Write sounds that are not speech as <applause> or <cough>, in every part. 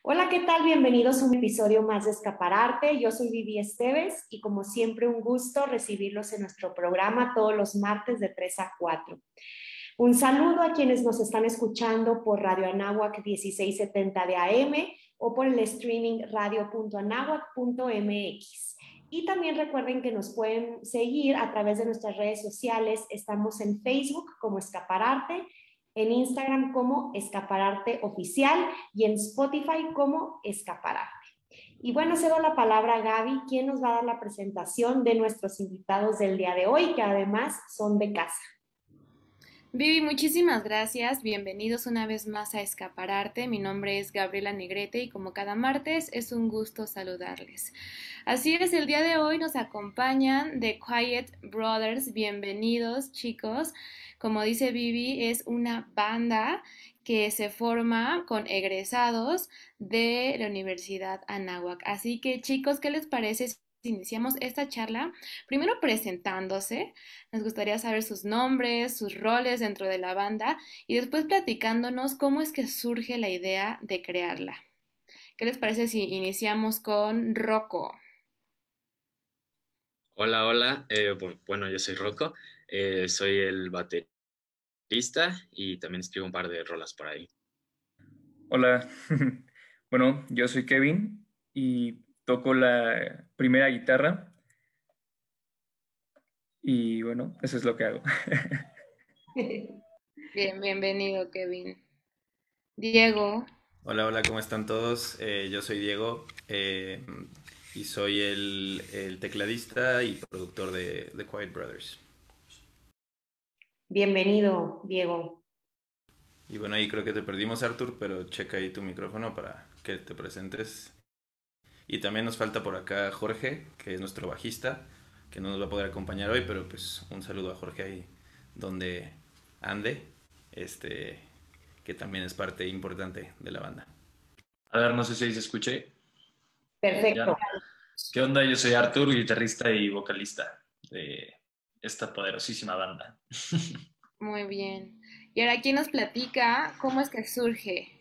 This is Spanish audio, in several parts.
Hola, ¿qué tal? Bienvenidos a un episodio más de Escapararte. Yo soy Vivi Esteves y como siempre un gusto recibirlos en nuestro programa todos los martes de 3 a 4. Un saludo a quienes nos están escuchando por Radio Anáhuac 1670 de AM o por el streaming radio.anáhuac.mx. Y también recuerden que nos pueden seguir a través de nuestras redes sociales. Estamos en Facebook como Escapararte en Instagram como Escapararte Oficial y en Spotify como Escapararte. Y bueno, cedo la palabra a Gaby, quien nos va a dar la presentación de nuestros invitados del día de hoy, que además son de casa. Vivi, muchísimas gracias. Bienvenidos una vez más a Escapararte. Mi nombre es Gabriela Negrete y como cada martes es un gusto saludarles. Así es, el día de hoy nos acompañan The Quiet Brothers. Bienvenidos, chicos. Como dice Vivi, es una banda que se forma con egresados de la Universidad Anáhuac. Así que chicos, ¿qué les parece iniciamos esta charla? Primero presentándose, nos gustaría saber sus nombres, sus roles dentro de la banda y después platicándonos cómo es que surge la idea de crearla. ¿Qué les parece si iniciamos con Rocco? Hola, hola. Eh, bueno, yo soy Rocco. Eh, soy el baterista y también escribo un par de rolas por ahí. Hola, <laughs> bueno, yo soy Kevin y toco la primera guitarra. Y bueno, eso es lo que hago. <laughs> Bien, bienvenido, Kevin. Diego. Hola, hola, ¿cómo están todos? Eh, yo soy Diego eh, y soy el, el, tecladista y productor de The Quiet Brothers. Bienvenido, Diego. Y bueno, ahí creo que te perdimos, Artur, pero checa ahí tu micrófono para que te presentes. Y también nos falta por acá Jorge, que es nuestro bajista, que no nos va a poder acompañar hoy, pero pues un saludo a Jorge ahí donde ande, este, que también es parte importante de la banda. A ver, no sé si ahí se escuche. Perfecto. ¿Qué onda? Yo soy Artur, guitarrista y vocalista de esta poderosísima banda. <laughs> Muy bien. Y ahora, ¿quién nos platica cómo es que surge?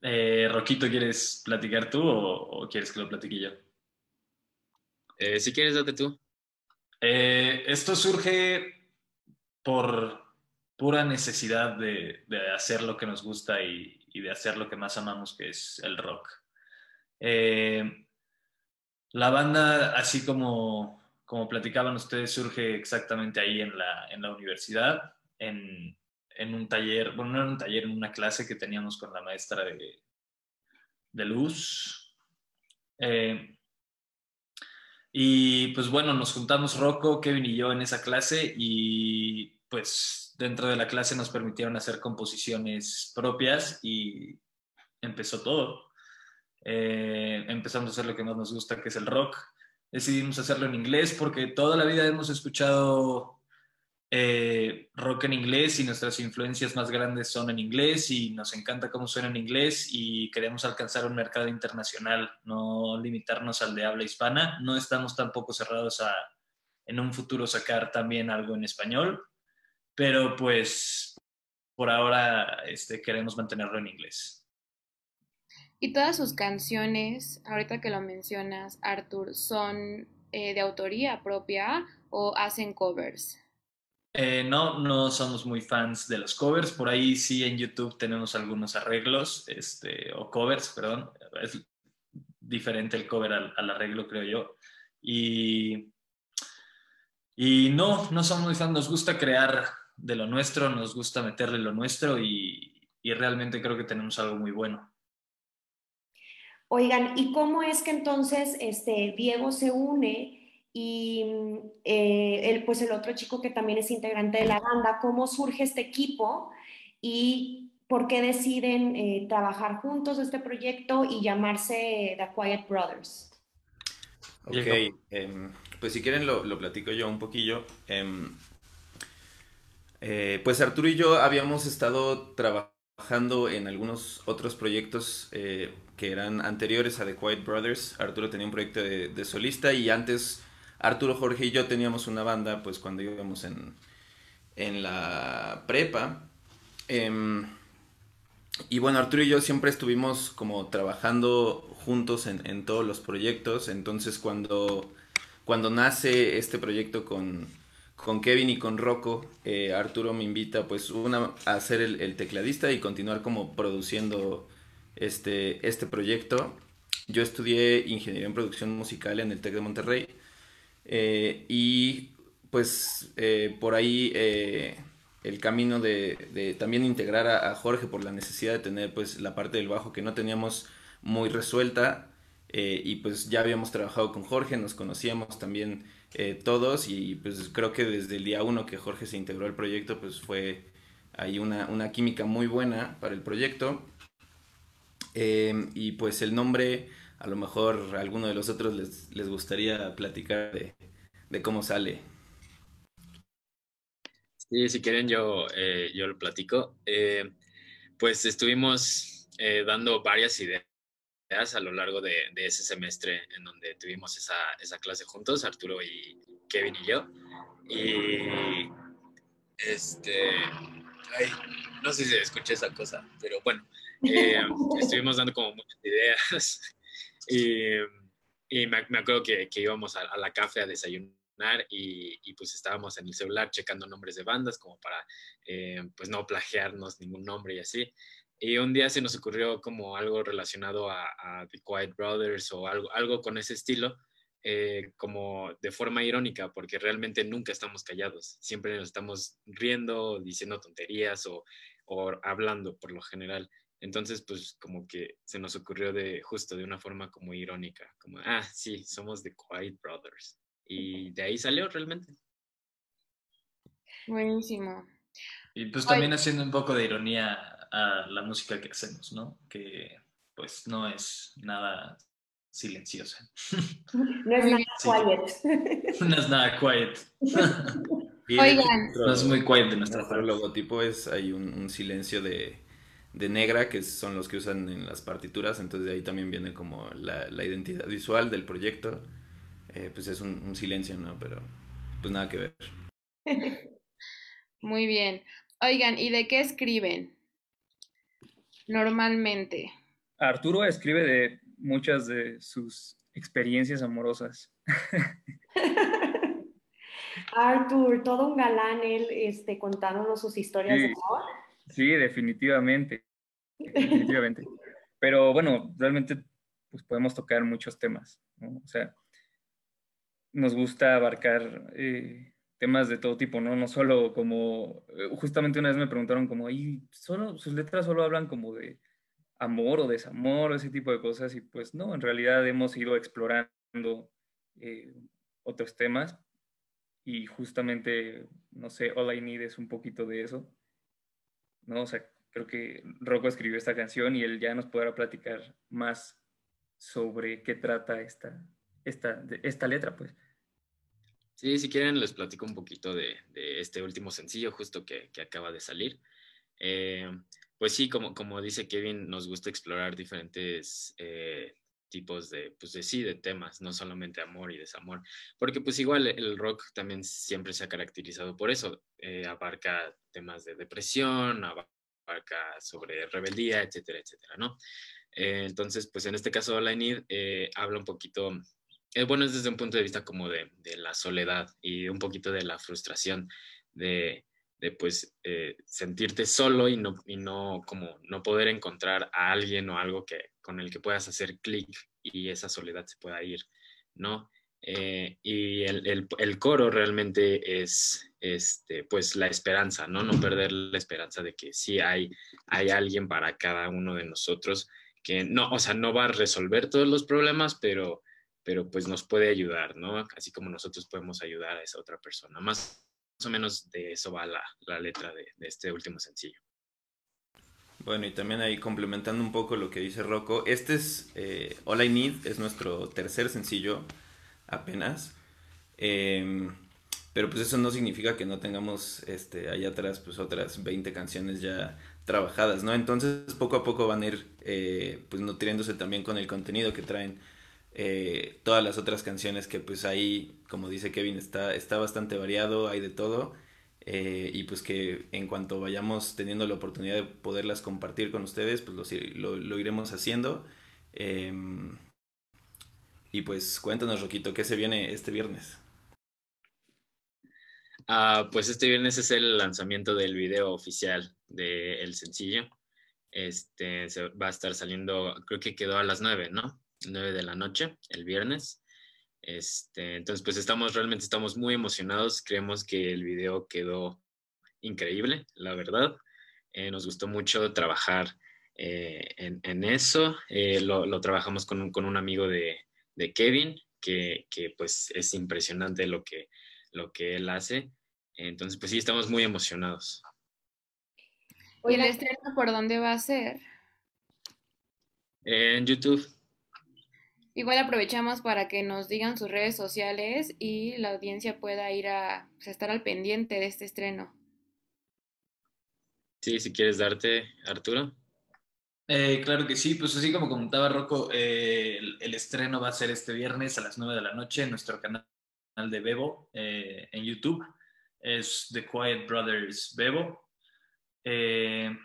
Eh, Roquito, ¿quieres platicar tú o, quieres que lo platique yo? Eh, si quieres, date tú. Eh, esto surge por pura necesidad de, hacer lo que nos gusta y, y, de hacer lo que más amamos, que es el rock. La banda, así como, como platicaban ustedes, surge exactamente ahí en la, en la universidad, en, en, un taller, bueno, no en un taller, en una clase que teníamos con la maestra de, de luz. Eh, y pues bueno, nos juntamos Rocco, Kevin y yo en esa clase y pues dentro de la clase nos permitieron hacer composiciones propias y empezó todo. Eh, empezamos a hacer lo que más nos gusta, que es el rock. Decidimos hacerlo en inglés porque toda la vida hemos escuchado eh, rock en inglés y nuestras influencias más grandes son en inglés y nos encanta cómo suena en inglés y queremos alcanzar un mercado internacional, no limitarnos al de habla hispana. No estamos tampoco cerrados a en un futuro sacar también algo en español, pero pues por ahora este, queremos mantenerlo en inglés. Y todas sus canciones, ahorita que lo mencionas, Arthur, ¿son eh, de autoría propia o hacen covers? Eh, no, no somos muy fans de los covers. Por ahí sí en YouTube tenemos algunos arreglos, este, o covers, perdón. Es diferente el cover al, arreglo, creo yo. Y, y no, no somos muy fans. Nos gusta crear de lo nuestro, nos gusta meterle lo nuestro y, y realmente creo que tenemos algo muy bueno. Oigan, ¿y cómo es que entonces este, Diego se une y eh, pues el otro chico que también es integrante de la banda, cómo surge este equipo y por qué deciden eh, trabajar juntos este proyecto y llamarse The Quiet Brothers? Ok, em, pues si quieren lo, lo, platico yo un poquillo. Em, eh, pues Arturo y yo habíamos estado trabajando en algunos otros proyectos que eran anteriores a The Quiet Brothers. Arturo tenía un proyecto de, solista y antes Arturo, Jorge y yo teníamos una banda, pues cuando íbamos en, en la prepa. Em, y bueno, Arturo y yo siempre estuvimos como trabajando juntos en, en todos los proyectos, entonces cuando, cuando nace este proyecto con, con Kevin y con Rocco, eh, Arturo me invita pues una a ser el, el, tecladista y continuar como produciendo este, este proyecto. Yo estudié ingeniería en producción musical en el TEC de Monterrey eh, y pues eh, por ahí eh, el camino de, también integrar a, Jorge por la necesidad de tener pues la parte del bajo que no teníamos muy resuelta eh, y pues ya habíamos trabajado con Jorge, nos conocíamos también todos y pues creo que desde el día uno que Jorge se integró al proyecto pues fue ahí una, una química muy buena para el proyecto. Y pues el nombre a lo mejor a alguno de los otros les, les gustaría platicar de, de cómo sale. Sí, si quieren yo, eh, yo lo platico. Eh, pues estuvimos eh, dando varias ideas a lo largo de, de, ese semestre en donde tuvimos esa, esa clase juntos, Arturo y Kevin y yo. Y este, ay, no sé si se escucha esa cosa, pero bueno, <laughs> estuvimos dando como muchas ideas <laughs> y, y me, me, acuerdo que, que íbamos a, a la café a desayunar y, y, pues estábamos en el celular checando nombres de bandas como para eh, pues no plagiarnos ningún nombre y así. Y un día se nos ocurrió como algo relacionado a, a The Quiet Brothers o algo, algo con ese estilo, eh, como de forma irónica, porque realmente nunca estamos callados, siempre nos estamos riendo, diciendo tonterías o, o hablando por lo general. Entonces, pues como que se nos ocurrió de justo de una forma como irónica, como, ah, sí, somos The Quiet Brothers y de ahí salió realmente. Buenísimo. Y pues también Ay. haciendo un poco de ironía a la música que hacemos, ¿no? Que pues no es nada silenciosa. No es nada sí. quiet. <laughs> No es nada quiet. <laughs> Oigan. No es muy quiet de nuestra parte. Nuestro logotipo es, hay un, un silencio de, de, negra, que son los que usan en las partituras, entonces de ahí también viene como la, la identidad visual del proyecto eh, pues es un, un, silencio, ¿no? Pero pues nada que ver. <laughs> Muy bien. Oigan, ¿y de qué escriben normalmente? Arturo escribe de muchas de sus experiencias amorosas. <laughs> Arthur, todo un galán, él este, contándonos sus historias sí, de amor. Sí, definitivamente. Definitivamente. Pero bueno, realmente pues podemos tocar muchos temas, ¿no? O sea, nos gusta abarcar eh, temas de todo tipo, ¿no? No solo como, eh, justamente una vez me preguntaron como, ¿y solo, sus letras solo hablan como de amor o desamor, ese tipo de cosas? Y pues no, en realidad hemos ido explorando eh, otros temas y justamente, no sé, All I Need es un poquito de eso, ¿no? O sea, creo que Rocco escribió esta canción y él ya nos podrá platicar más sobre qué trata esta, esta, esta letra, pues. Sí, si quieren les platico un poquito de, de este último sencillo justo que, que acaba de salir. Eh, pues sí, como, como dice Kevin, nos gusta explorar diferentes eh, tipos de, pues de sí, de temas, no solamente amor y desamor, porque pues igual el rock también siempre se ha caracterizado por eso, eh, abarca temas de depresión, abarca sobre rebeldía, etcétera, etcétera, ¿no? Eh, entonces, pues en este caso, All I Need eh, habla un poquito, eh, bueno, es desde un punto de vista como de, de, la soledad y un poquito de la frustración de, de pues, eh, sentirte solo y no, y no, como, no poder encontrar a alguien o algo que, con el que puedas hacer clic y esa soledad se pueda ir, ¿no? Eh, y el, el, coro realmente es este, pues la esperanza, ¿no? No perder la esperanza de que sí hay, hay alguien para cada uno de nosotros que no, o sea, no va a resolver todos los problemas, pero, pero pues nos puede ayudar, ¿no? Así como nosotros podemos ayudar a esa otra persona. Más, más o menos de eso va la, la letra de, de, este último sencillo. Bueno, y también ahí complementando un poco lo que dice Rocco, este es eh, All I Need, es nuestro tercer sencillo apenas. Eh, pero pues eso no significa que no tengamos este, allá atrás pues otras 20 canciones ya trabajadas, ¿no? Entonces poco a poco van a ir eh, pues nutriéndose también con el contenido que traen eh, todas las otras canciones que pues ahí, como dice Kevin, está, está bastante variado, hay de todo. eh, y pues que en cuanto vayamos teniendo la oportunidad de poderlas compartir con ustedes, pues lo, iremos haciendo. Em, y pues cuéntanos, Roquito, ¿qué se viene este viernes? Ah, pues este viernes es el lanzamiento del video oficial del sencillo. Este va a estar saliendo, creo que quedó a las 9, ¿no? 9 de la noche, el viernes. Este, entonces, pues estamos, realmente estamos muy emocionados. Creemos que el video quedó increíble, la verdad. Eh, nos gustó mucho trabajar eh, en, eso. Eh, lo, trabajamos con un, con un amigo de, de Kevin, que, que, pues es impresionante lo que, lo que él hace. Entonces, pues sí, estamos muy emocionados. ¿Y el estreno por dónde va a ser? En YouTube. Igual aprovechamos para que nos digan sus redes sociales y la audiencia pueda ir a pues, estar al pendiente de este estreno. Sí, si quieres darte, Arturo. Eh, claro que sí, pues así como comentaba Rocco, eh, el, estreno va a ser este viernes a las 9 de la noche en nuestro canal de Bebo eh, en YouTube. Es The Quiet Brothers Bebo. en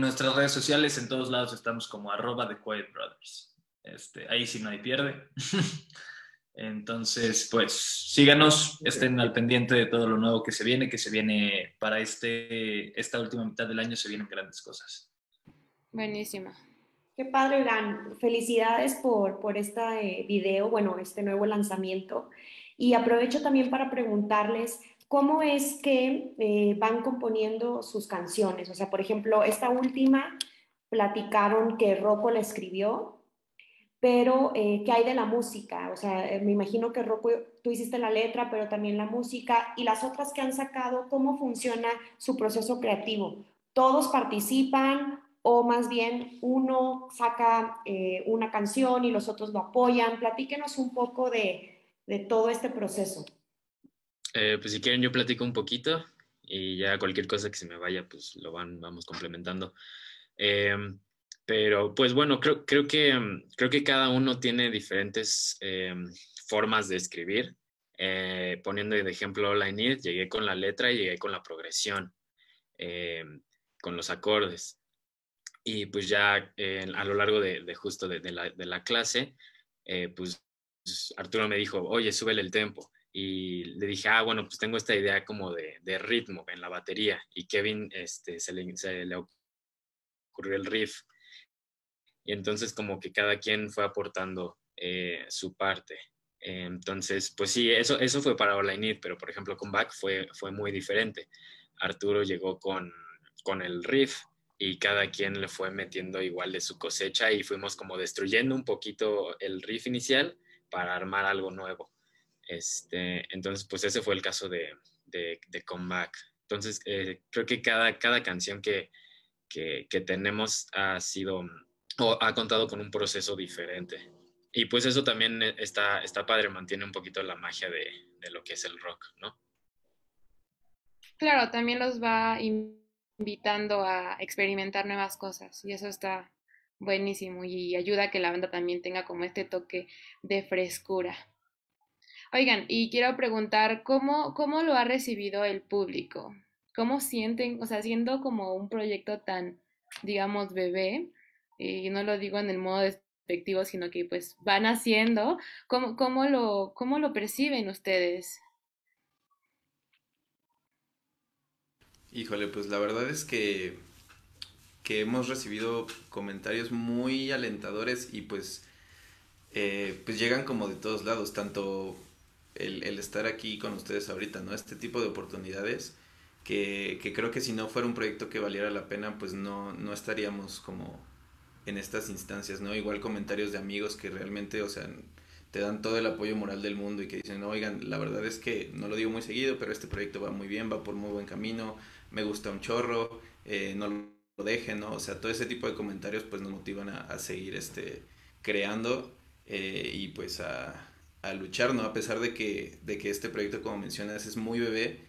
nuestras redes sociales, en todos lados estamos como arroba The Quiet Brothers. Este, ahí sí no hay pierde. <laughs> Entonces, pues síganos, estén al pendiente de todo lo nuevo que se viene, que se viene para este, esta última mitad del año, se vienen grandes cosas. Buenísimo. Qué padre, Gran. Felicidades por, por este video, bueno, este nuevo lanzamiento. Y aprovecho también para preguntarles cómo es que eh, van componiendo sus canciones. O sea, por ejemplo, esta última platicaron que Rocco la escribió pero eh, ¿qué hay de la música? O sea, eh, me imagino que Rocco, tú hiciste la letra, pero también la música y las otras que han sacado, ¿cómo funciona su proceso creativo? ¿Todos participan o más bien uno saca eh, una canción y los otros lo apoyan? Platíquenos un poco de, de todo este proceso. pues si quieren yo platico un poquito y ya cualquier cosa que se me vaya, pues lo van, vamos complementando. Pero pues bueno, creo, creo, que, mm, creo que cada uno tiene diferentes eh, formas de escribir. Eh, poniendo de ejemplo la Need, llegué con la letra y llegué con la progresión, eh, con los acordes. Y pues ya a lo largo de, justo de, la, de, la, clase, pues Arturo me dijo, oye, súbele el tempo. Y le dije, ah, bueno, pues tengo esta idea como de, ritmo en la batería. Y Kevin este, se, le, se le ocurrió el riff y entonces como que cada quien fue aportando eh, su parte. entonces, pues sí, eso, eso fue para I pero por ejemplo con Back fue, fue muy diferente. Arturo llegó con, con el riff y cada quien le fue metiendo igual de su cosecha y fuimos como destruyendo un poquito el riff inicial para armar algo nuevo. Este, entonces, pues ese fue el caso de, de, de Comeback. Entonces, eh, creo que cada, cada canción que, que, que, tenemos ha sido o ha contado con un proceso diferente. Y pues eso también está, está padre, mantiene un poquito la magia de, de lo que es el rock, ¿no? Claro, también los va invitando a experimentar nuevas cosas y eso está buenísimo y ayuda a que la banda también tenga como este toque de frescura. Oigan, y quiero preguntar, ¿cómo, cómo lo ha recibido el público? ¿Cómo sienten, o sea, siendo como un proyecto tan, digamos, bebé, y no lo digo en el modo despectivo, sino que pues van haciendo, ¿cómo, cómo, lo, cómo lo perciben ustedes? Híjole, pues la verdad es que, que hemos recibido comentarios muy alentadores y pues, eh, pues llegan como de todos lados, tanto el, el, estar aquí con ustedes ahorita, ¿no? Este tipo de oportunidades que, que creo que si no fuera un proyecto que valiera la pena, pues no, no estaríamos como en estas instancias, ¿no? Igual comentarios de amigos que realmente, o sea, te dan todo el apoyo moral del mundo y que dicen, oigan, la verdad es que no lo digo muy seguido, pero este proyecto va muy bien, va por muy buen camino, me gusta un chorro, eh, no lo dejen, ¿no? O sea, todo ese tipo de comentarios pues nos motivan a, seguir este, creando eh, y pues a, a, luchar, ¿no? A pesar de que, de que este proyecto, como mencionas, es muy bebé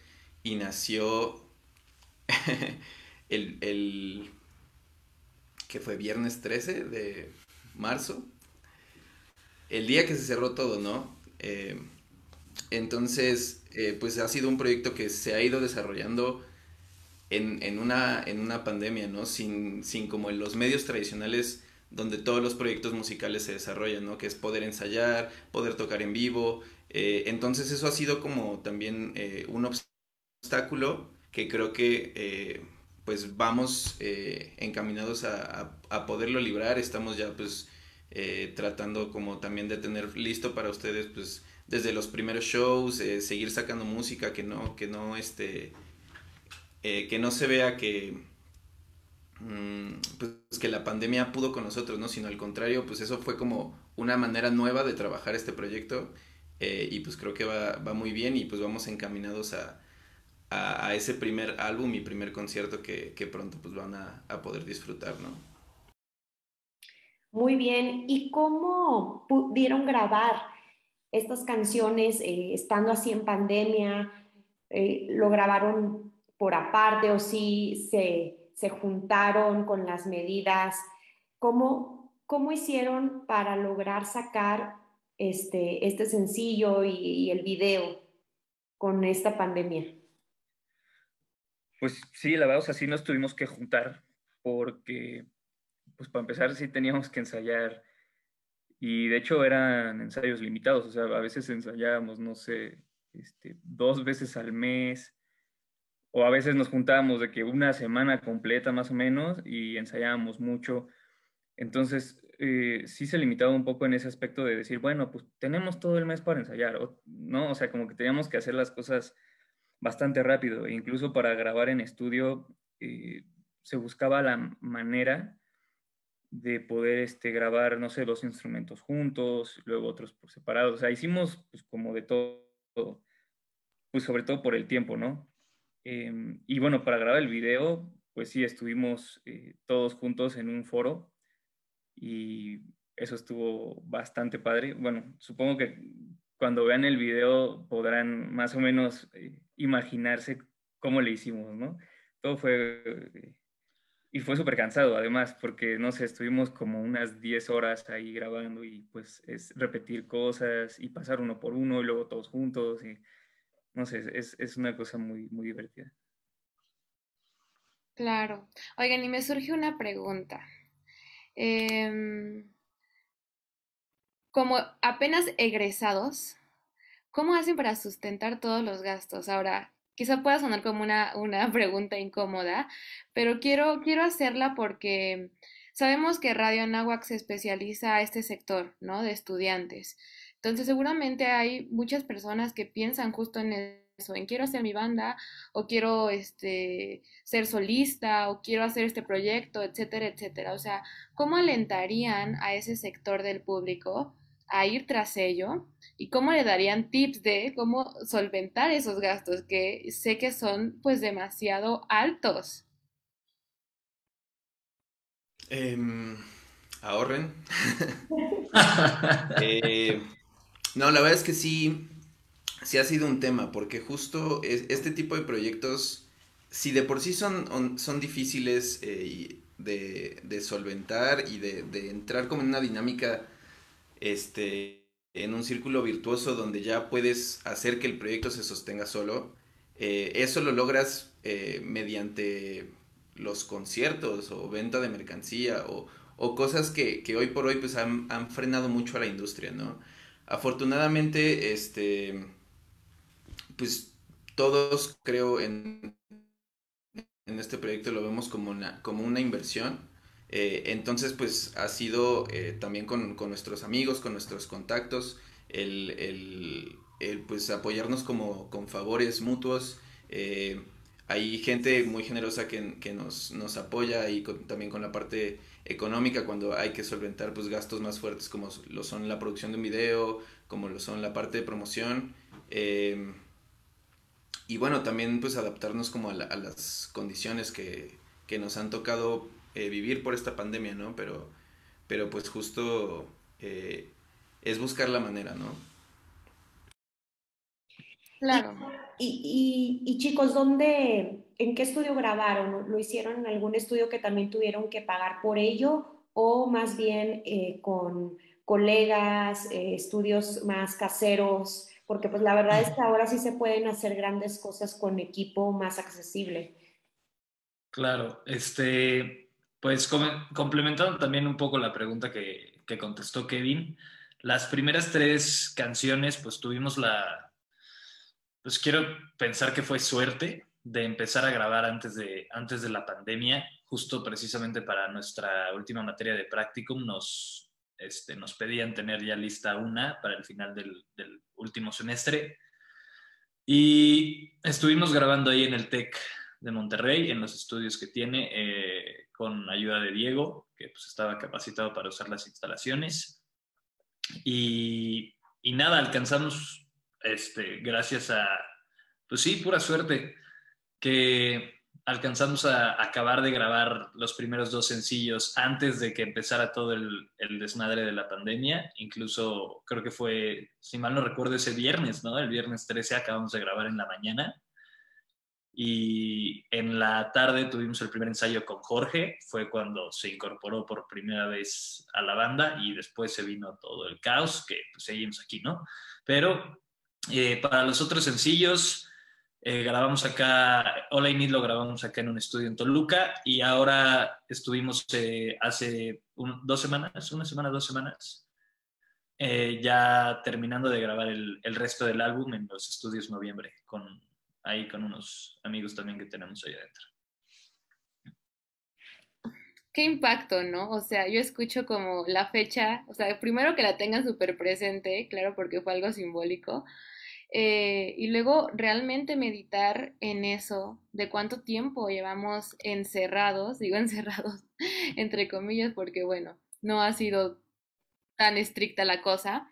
y nació <laughs> el, el que fue viernes 13 de marzo, el día que se cerró todo, ¿no? Eh, entonces, eh, pues ha sido un proyecto que se ha ido desarrollando en, en, una, en una pandemia, ¿no? Sin, sin como en los medios tradicionales donde todos los proyectos musicales se desarrollan, ¿no? Que es poder ensayar, poder tocar en vivo. Eh, entonces eso ha sido como también un obstáculo que creo que pues vamos encaminados a, a, poderlo librar. Estamos ya pues tratando como también de tener listo para ustedes pues desde los primeros shows, seguir sacando música que no, que no, este, que no se vea que Mm, pues que la pandemia pudo con nosotros, ¿no? Sino al contrario, pues eso fue como una manera nueva de trabajar este proyecto eh, y pues creo que va, va, muy bien y pues vamos encaminados a, a, ese primer álbum y primer concierto que, que pronto pues van a, a, poder disfrutar, ¿no? Muy bien, ¿y cómo pudieron grabar estas canciones eh, estando así en pandemia? Eh, ¿Lo grabaron por aparte o sí se se juntaron con las medidas? ¿Cómo, cómo hicieron para lograr sacar este, este sencillo y, el video con esta pandemia? Pues sí, la verdad, o sea, sí nos tuvimos que juntar porque, pues para empezar, sí teníamos que ensayar y de hecho eran ensayos limitados, o sea, a veces ensayábamos, no sé, este, dos veces al mes o a veces nos juntábamos de que una semana completa más o menos y ensayábamos mucho. Entonces, eh, sí se limitaba un poco en ese aspecto de decir, bueno, pues tenemos todo el mes para ensayar, ¿no? O sea, como que teníamos que hacer las cosas bastante rápido. E incluso para grabar en estudio eh, se buscaba la manera de poder este, grabar, no sé, dos instrumentos juntos, luego otros por separado. O sea, hicimos pues como de todo, pues sobre todo por el tiempo, ¿no? Em, y bueno, para grabar el video, pues sí, estuvimos eh, todos juntos en un foro y eso estuvo bastante padre. Bueno, supongo que cuando vean el video podrán más o menos eh, imaginarse cómo le hicimos, ¿no? Todo fue... Eh, y fue súper cansado además, porque, no sé, estuvimos como unas 10 horas ahí grabando y pues es repetir cosas y pasar uno por uno y luego todos juntos. Y, no sé, es, es una cosa muy, muy divertida. Claro. Oigan, y me surge una pregunta. Em, como apenas egresados, ¿cómo hacen para sustentar todos los gastos? Ahora, quizá pueda sonar como una, una <laughs> pregunta incómoda, pero quiero, quiero hacerla porque sabemos que Radio Anáhuac se especializa a este sector, ¿no? De estudiantes. Entonces seguramente hay muchas personas que piensan justo en eso, en quiero hacer mi banda o quiero este, ser solista o quiero hacer este proyecto, etcétera, etcétera. O sea, ¿cómo alentarían a ese sector del público a ir tras ello y cómo le darían tips de cómo solventar esos gastos que sé que son pues demasiado altos? Em, ahorren. <laughs> <laughs> eh, no, la verdad es que sí, sí ha sido un tema, porque justo este tipo de proyectos, si de por sí son, son difíciles eh, de, solventar y de, entrar como en una dinámica, este, en un círculo virtuoso donde ya puedes hacer que el proyecto se sostenga solo, eh, eso lo logras eh, mediante los conciertos o venta de mercancía o, cosas que, hoy por hoy pues han, han frenado mucho a la industria, ¿no? Afortunadamente, este, pues todos creo en, en este proyecto lo vemos como una, como una inversión. Eh, entonces, pues ha sido eh, también con, nuestros amigos, con nuestros contactos, el, pues apoyarnos como con favores mutuos. Eh, hay gente muy generosa que, nos, nos, apoya y también con la parte económica cuando hay que solventar pues gastos más fuertes como lo son la producción de un video, como lo son la parte de promoción. Em, y bueno, también pues adaptarnos como a, las condiciones que, nos han tocado eh, vivir por esta pandemia, ¿no? Pero, pero pues justo eh, es buscar la manera, ¿no? Claro. Y, y, chicos, ¿dónde, en qué estudio grabaron? ¿Lo hicieron en algún estudio que también tuvieron que pagar por ello? ¿O más bien eh, con colegas, eh, estudios más caseros? porque pues la verdad es que ahora sí se pueden hacer grandes cosas con equipo más accesible. Claro, este, pues complementando también un poco la pregunta que, que contestó Kevin, las primeras tres canciones pues tuvimos la, pues quiero pensar que fue suerte de empezar a grabar antes de, antes de la pandemia, justo precisamente para nuestra última materia de practicum, nos, este, nos pedían tener ya lista una para el final del, último semestre. Y estuvimos grabando ahí en el TEC de Monterrey, en los estudios que tiene, eh, con ayuda de Diego, que pues, estaba capacitado para usar las instalaciones. Y, nada, alcanzamos, este, gracias a, pues sí, pura suerte, que alcanzamos a acabar de grabar los primeros dos sencillos antes de que empezara todo el, el, desmadre de la pandemia. Incluso creo que fue, si mal no recuerdo, ese viernes, ¿no? El viernes 13 acabamos de grabar en la mañana. Y en la tarde tuvimos el primer ensayo con Jorge, fue cuando se incorporó por primera vez a la banda y después se vino todo el caos, que pues seguimos aquí, ¿no? Pero eh, para los otros sencillos, eh, grabamos acá, Hola y lo grabamos acá en un estudio en Toluca y ahora estuvimos eh, hace dos semanas, una semana, dos semanas, eh, ya terminando de grabar el, el, resto del álbum en los estudios noviembre, con, ahí con unos amigos también que tenemos ahí adentro. Qué impacto, ¿no? O sea, yo escucho como la fecha, o sea, primero que la tengan súper presente, claro, porque fue algo simbólico, eh, y luego realmente meditar en eso, de cuánto tiempo llevamos encerrados, digo encerrados <laughs> entre comillas, porque bueno, no ha sido tan estricta la cosa,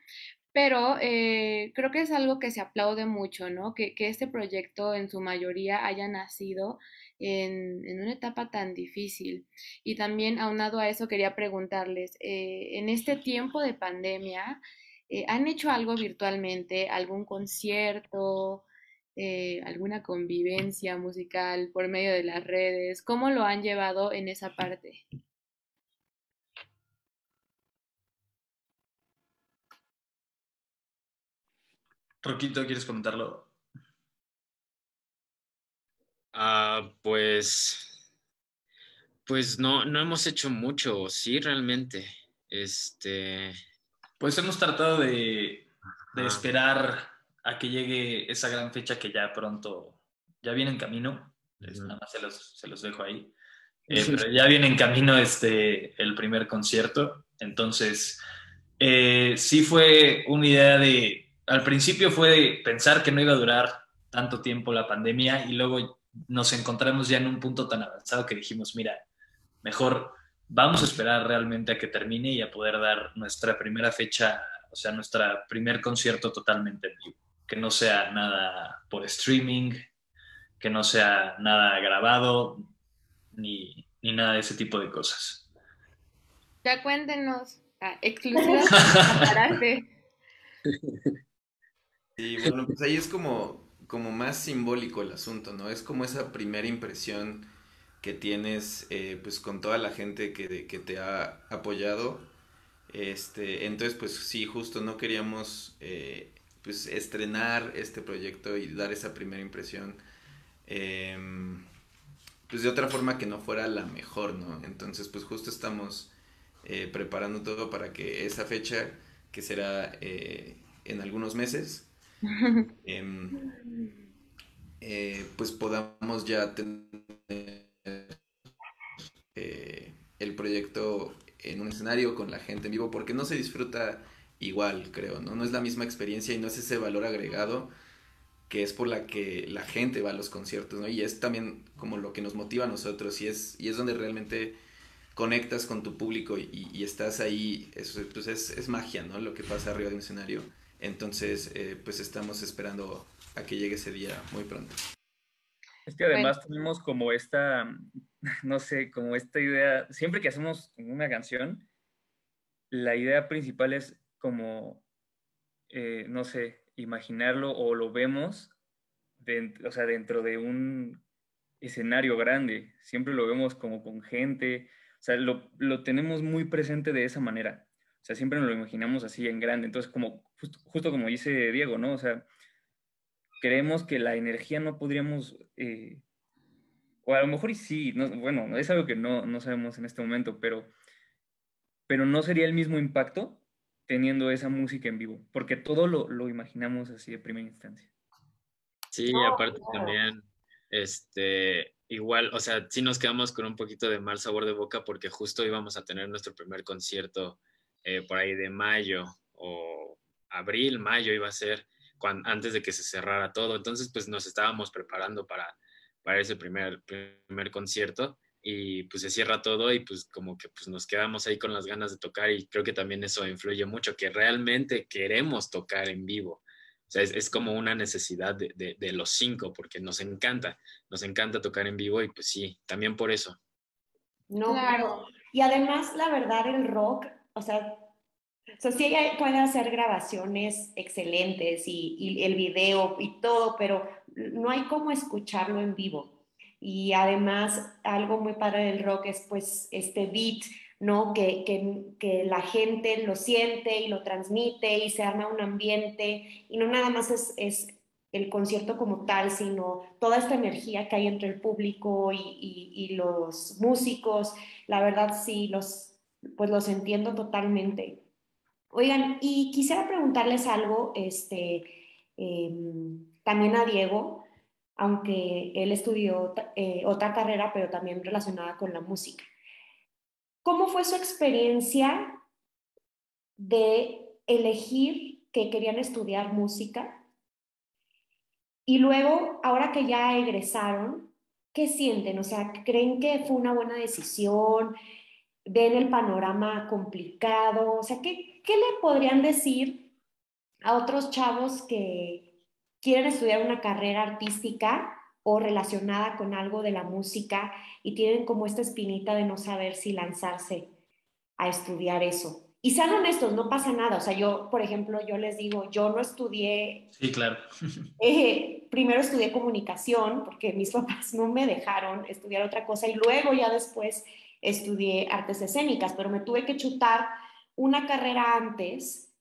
pero eh, creo que es algo que se aplaude mucho, ¿no? Que, este proyecto en su mayoría haya nacido en, una etapa tan difícil. Y también aunado a eso quería preguntarles, eh, en este tiempo de pandemia, eh, ¿Han hecho algo virtualmente? ¿Algún concierto? ¿Alguna convivencia musical por medio de las redes? ¿Cómo lo han llevado en esa parte? Roquito, ¿quieres comentarlo? Ah, pues, pues no, no hemos hecho mucho, sí, realmente. Este, pues hemos tratado de, esperar a que llegue esa gran fecha que ya pronto, ya viene en camino. Nada más se los, dejo ahí. <laughs> Eh, pero ya viene en camino este, el primer concierto. Entonces, eh, sí fue una idea de, al principio fue pensar que no iba a durar tanto tiempo la pandemia y luego nos encontramos ya en un punto tan avanzado que dijimos, mira, mejor vamos a esperar realmente a que termine y a poder dar nuestra primera fecha, o sea, nuestro primer concierto totalmente en vivo. Que no sea nada por streaming, que no sea nada grabado, ni, ni nada de ese tipo de cosas. Ya cuéntenos, ah, exclusivas <laughs> Y bueno, pues ahí es como, como más simbólico el asunto, ¿no? Es como esa primera impresión que tienes eh, pues con toda la gente que, que, te ha apoyado. Este, entonces pues sí, justo no queríamos eh, pues estrenar este proyecto y dar esa primera impresión em, pues de otra forma que no fuera la mejor, ¿no? Entonces pues justo estamos eh, preparando todo para que esa fecha que será en algunos meses em, pues podamos ya tener eh, el proyecto en un escenario con la gente en vivo, porque no se disfruta igual, creo, ¿no? No es la misma experiencia y no es ese valor agregado que es por la que la gente va a los conciertos, ¿no? Y es también como lo que nos motiva a nosotros y es, y es donde realmente conectas con tu público y, estás ahí, es, pues es, es, magia, ¿no? Lo que pasa arriba de un escenario. Entonces, eh, pues estamos esperando a que llegue ese día muy pronto. Es que además tenemos como esta, <laughs> no sé, como esta idea, siempre que hacemos una canción, la idea principal es como, eh, no sé, imaginarlo o lo vemos, dentro, o sea, dentro de un escenario grande, siempre lo vemos como con gente, o sea, lo, lo tenemos muy presente de esa manera. O sea, siempre nos lo imaginamos así en grande. Entonces, como, justo, como dice Diego, ¿no? O sea, creemos que la energía no podríamos, eh, o a lo mejor y sí, no, bueno, es algo que no, no sabemos en este momento, pero, pero no sería el mismo impacto teniendo esa música en vivo, porque todo lo, lo imaginamos así de primera instancia. Sí, aparte también, este, igual, o sea, sí nos quedamos con un poquito de mal sabor de boca porque justo íbamos a tener nuestro primer concierto eh, por ahí de mayo o abril, mayo iba a ser antes de que se cerrara todo. Entonces, pues nos estábamos preparando para, para ese primer, primer concierto y pues se cierra todo y pues como que pues nos quedamos ahí con las ganas de tocar y creo que también eso influye mucho, que realmente queremos tocar en vivo. O sea, es, como una necesidad de, de, de, los cinco, porque nos encanta, nos encanta tocar en vivo y pues sí, también por eso. No, claro. Y además, la verdad, el rock o sea, o sí puede hacer grabaciones excelentes y, el video y todo, pero no hay como escucharlo en vivo. Y además, algo muy padre del rock es pues este beat, ¿no? Que, que, que, la gente lo siente y lo transmite y se arma un ambiente y no nada más es, es el concierto como tal, sino toda esta energía que hay entre el público y, y los músicos. La verdad, sí, los, pues los entiendo totalmente. Oigan, y quisiera preguntarles algo, este, em, también a Diego, aunque él estudió eh, otra carrera, pero también relacionada con la música. ¿Cómo fue su experiencia de elegir que querían estudiar música? Y luego, ahora que ya egresaron, ¿qué sienten? O sea, ¿creen que fue una buena decisión? Ven el panorama complicado? O sea, ¿qué, ¿qué, le podrían decir a otros chavos que quieren estudiar una carrera artística o relacionada con algo de la música y tienen como esta espinita de no saber si lanzarse a estudiar eso? Y sean honestos, no pasa nada. O sea, yo, por ejemplo, yo les digo, yo no estudié. Sí, claro. <laughs> Eh, primero estudié comunicación porque mis papás no me dejaron estudiar otra cosa y luego ya después estudié artes escénicas, pero me tuve que chutar una carrera antes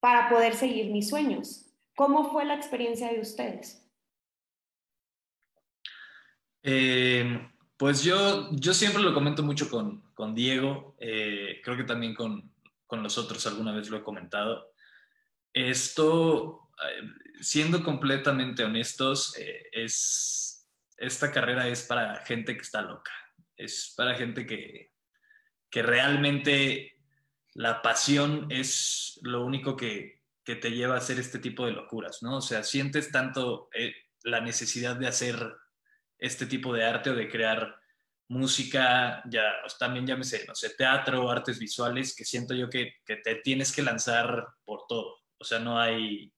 para poder seguir mis sueños. ¿Cómo fue la experiencia de ustedes? Eh, pues yo, yo siempre lo comento mucho con, con Diego, eh, creo que también con, con, los otros alguna vez lo he comentado. Esto, eh, siendo completamente honestos, es, esta carrera es para gente que está loca es para gente que, que realmente la pasión es lo único que, que, te lleva a hacer este tipo de locuras, ¿no? O sea, sientes tanto eh, la necesidad de hacer este tipo de arte o de crear música, ya también llámese, no sé, teatro, artes visuales, que siento yo que, que te tienes que lanzar por todo. O sea, no hay,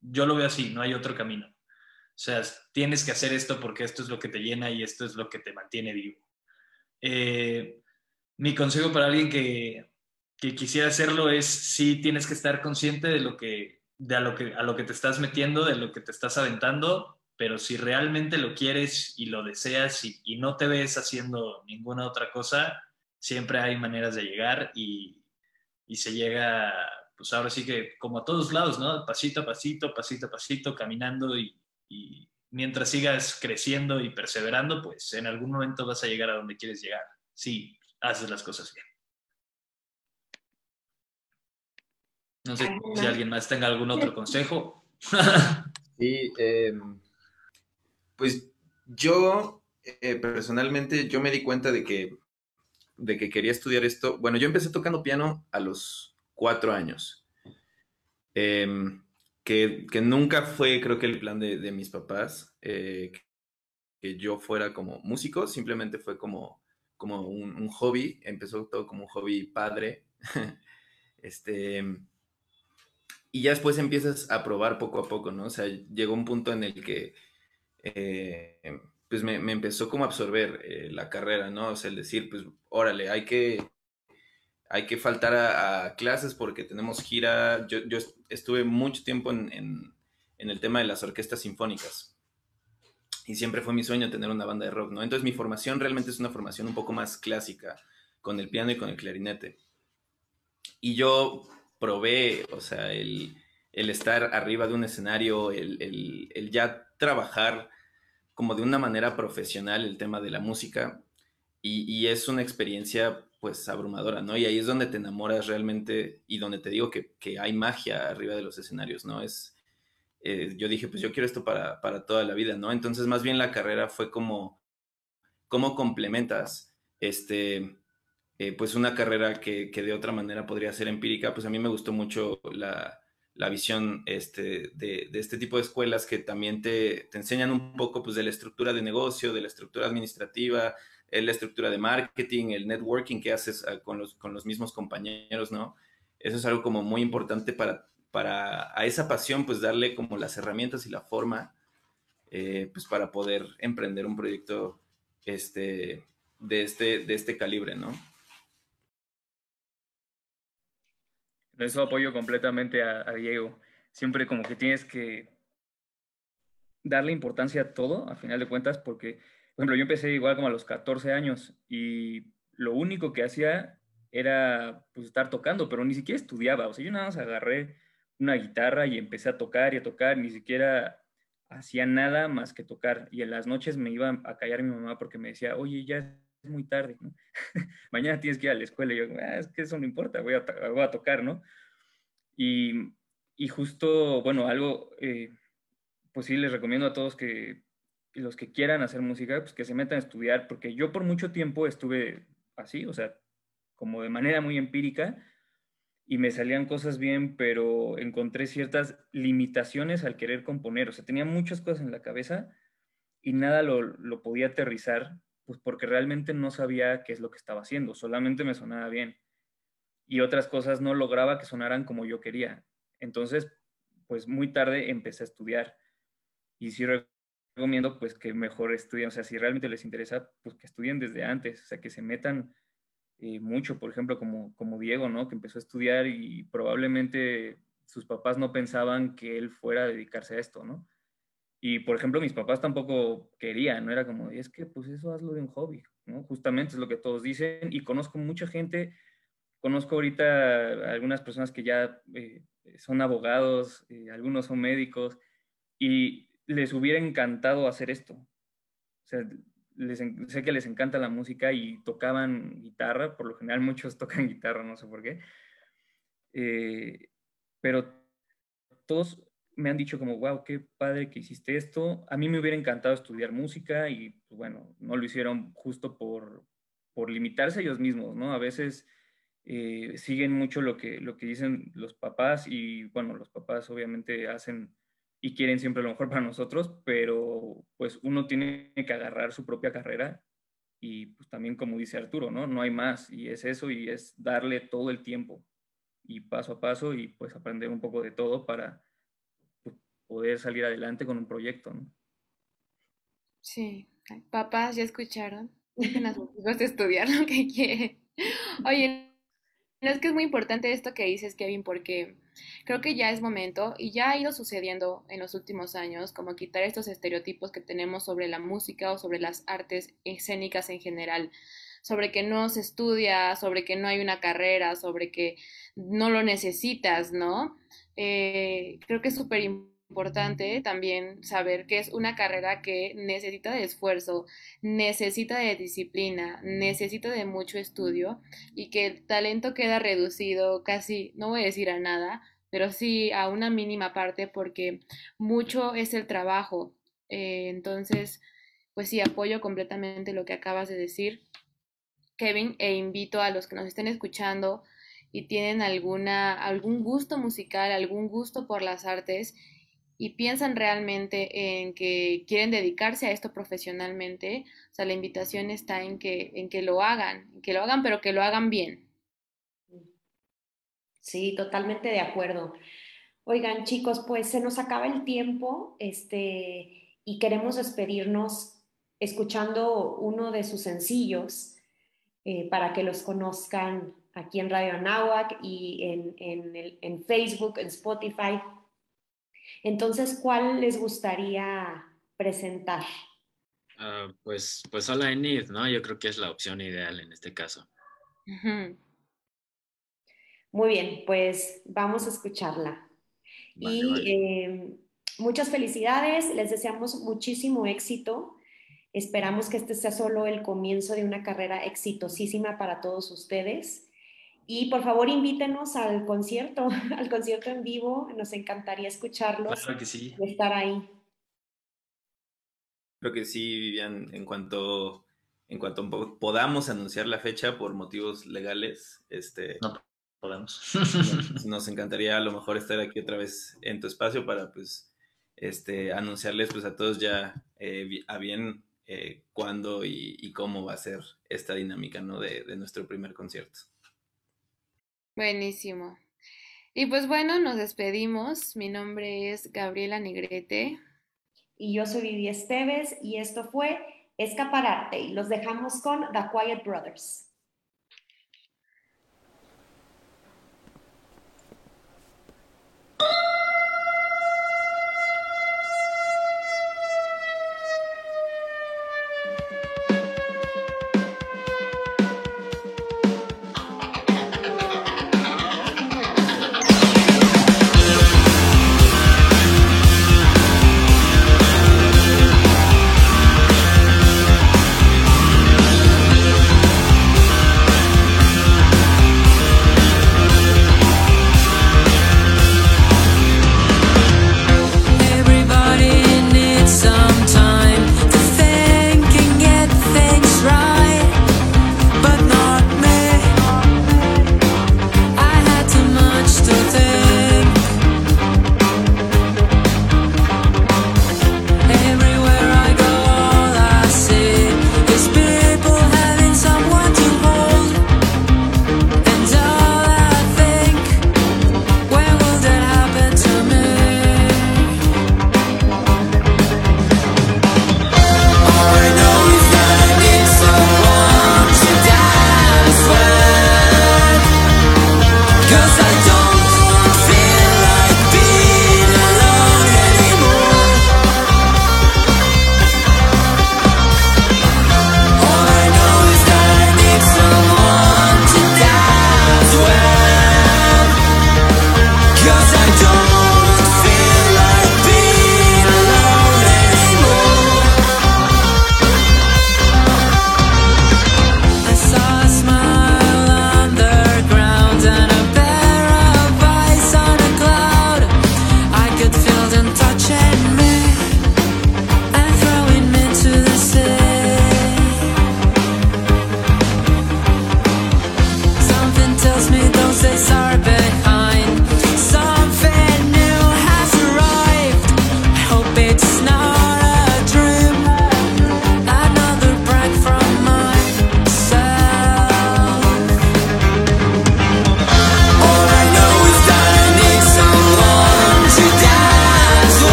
yo lo veo así, no hay otro camino. O sea, tienes que hacer esto porque esto es lo que te llena y esto es lo que te mantiene vivo. Eh, mi consejo para alguien que, quisiera hacerlo es si tienes que estar consciente de lo que, de a, lo que, a lo que te estás metiendo, de lo que te estás aventando, pero si realmente lo quieres y lo deseas y, no te ves haciendo ninguna otra cosa, siempre hay maneras de llegar y, se llega, pues ahora sí que como a todos lados, ¿no? Pasito a pasito, pasito a pasito, caminando y mientras sigas creciendo y perseverando, pues en algún momento vas a llegar a donde quieres llegar, si haces las cosas bien. No sé si alguien más tenga algún otro consejo. <laughs> sí, em, pues yo eh, personalmente, yo me di cuenta de que, de que quería estudiar esto. Bueno, yo empecé tocando piano a los cuatro años. Em, que, nunca fue, creo que el plan de, mis papás, eh, que yo fuera como músico, simplemente fue como, como un, hobby, empezó todo como un hobby padre, <laughs> este, y ya después empiezas a probar poco a poco, ¿no? O sea, llegó un punto en el que, eh, pues me, empezó como a absorber eh, la carrera, ¿no? O sea, el decir, pues, órale, hay que hay que faltar a, clases porque tenemos gira. Yo, estuve mucho tiempo en, el tema de las orquestas sinfónicas y siempre fue mi sueño tener una banda de rock, ¿no? Entonces mi formación realmente es una formación un poco más clásica con el piano y con el clarinete. y yo probé, o sea, el, estar arriba de un escenario, el, ya trabajar como de una manera profesional el tema de la música, y, es una experiencia pues abrumadora, ¿no? Y ahí es donde te enamoras realmente y donde te digo que, hay magia arriba de los escenarios, ¿no? Es, eh, yo dije, pues yo quiero esto para, para, toda la vida, ¿no? Entonces más bien la carrera fue como, ¿cómo complementas este, eh, pues una carrera que, de otra manera podría ser empírica, pues a mí me gustó mucho la, visión este, de, este tipo de escuelas que también te, enseñan un poco pues, de la estructura de negocio, de la estructura administrativa, la estructura de marketing, el networking que haces ah, con los, con los mismos compañeros, ¿no? Eso es algo como muy importante para, para a esa pasión, pues darle como las herramientas y la forma, eh, pues para poder emprender un proyecto este, de, este, de este calibre, ¿no? eso apoyo completamente a, Diego. Siempre como que tienes que darle importancia a todo, a final de cuentas, porque, por ejemplo, yo empecé igual como a los 14 años y lo único que hacía era pues, estar tocando, pero ni siquiera estudiaba. O sea, yo nada más agarré una guitarra y empecé a tocar y a tocar, ni siquiera hacía nada más que tocar. Y en las noches me iba a callar mi mamá porque me decía, oye, ya es muy tarde, ¿no? <laughs> mañana tienes que ir a la escuela. Y yo, ah, es que eso no importa, voy a, tocar, ¿no? Y, y, justo, bueno, algo, eh, pues sí, les recomiendo a todos que los que quieran hacer música, pues que se metan a estudiar, porque yo por mucho tiempo estuve así, o sea, como de manera muy empírica, y me salían cosas bien, pero encontré ciertas limitaciones al querer componer, o sea, tenía muchas cosas en la cabeza y nada lo, lo podía aterrizar pues porque realmente no sabía qué es lo que estaba haciendo, solamente me sonaba bien. Y otras cosas no lograba que sonaran como yo quería. Entonces, pues muy tarde empecé a estudiar. Y sí recomiendo pues que mejor estudien, o sea, si realmente les interesa, pues que estudien desde antes, o sea, que se metan eh, mucho, por ejemplo, como, como Diego, ¿no? Que empezó a estudiar y probablemente sus papás no pensaban que él fuera a dedicarse a esto, ¿no? Y, por ejemplo, mis papás tampoco querían, ¿no? Era como, es que, pues eso hazlo de un hobby, ¿no? Justamente es lo que todos dicen y conozco mucha gente, conozco ahorita algunas personas que ya eh, son abogados, eh, algunos son médicos y les hubiera encantado hacer esto. O sea, sé que les encanta la música y tocaban guitarra, por lo general muchos <laughs> tocan guitarra, no sé por qué. Eh, pero todos me han dicho como, wow, qué padre que hiciste esto. A mí me hubiera encantado estudiar música y, pues, bueno, no lo hicieron justo por, por limitarse ellos mismos, ¿no? A veces eh, siguen mucho lo que, lo que dicen los papás y, bueno, los papás obviamente hacen y quieren siempre lo mejor para nosotros, pero pues uno tiene que agarrar su propia carrera y pues también como dice Arturo, ¿no? No hay más y es eso y es darle todo el tiempo y paso a paso y pues aprender un poco de todo para poder salir adelante con un proyecto. Sí, papás ya escucharon, dejen a sus hijos estudiar lo que quieren. Oye, es que es muy importante esto que dices, Kevin, porque creo que ya es momento y ya ha ido sucediendo en los últimos años, como quitar estos estereotipos que tenemos sobre la música o sobre las artes escénicas en general, sobre que no se estudia, sobre que no hay una carrera, sobre que no lo necesitas, ¿no? Eh, creo que es súper importante importante también saber que es una carrera que necesita de esfuerzo, necesita de disciplina, necesita de mucho estudio y que el talento queda reducido casi, no voy a decir a nada, pero sí a una mínima parte porque mucho es el trabajo. Eh, entonces, pues sí, apoyo completamente lo que acabas de decir, Kevin, e invito a los que nos estén escuchando y tienen alguna, algún gusto musical, algún gusto por las artes y piensan realmente en que quieren dedicarse a esto profesionalmente, o sea, la invitación está en que, en que lo hagan, que lo hagan, pero que lo hagan bien. Sí, totalmente de acuerdo. Oigan, chicos, pues se nos acaba el tiempo, este, y queremos despedirnos escuchando uno de sus sencillos eh, para que los conozcan aquí en Radio Anáhuac y en, en, en Facebook, en Spotify, entonces, ¿cuál les gustaría presentar? Ah, pues, pues Hola Enid, ¿no? Yo creo que es la opción ideal en este caso. Muy bien, pues vamos a escucharla. y em, muchas felicidades, les deseamos muchísimo éxito. Esperamos que este sea solo el comienzo de una carrera exitosísima para todos ustedes. Y por favor invítenos al concierto, <laughs> al concierto en vivo. Nos encantaría escucharlos claro que sí. y estar ahí. Creo que sí, Vivian, en cuanto, en cuanto podamos anunciar la fecha por motivos legales, este, no podemos. <laughs> <laughs> nos encantaría a lo mejor estar aquí otra vez en tu espacio para pues este, anunciarles pues a todos ya eh, a bien eh, cuándo y, cómo va a ser esta dinámica ¿no? de, de nuestro primer concierto. Buenísimo. Y pues bueno, nos despedimos. Mi nombre es Gabriela Negrete. Y yo soy Vivi Esteves y esto fue Escapararte y los dejamos con The Quiet Brothers.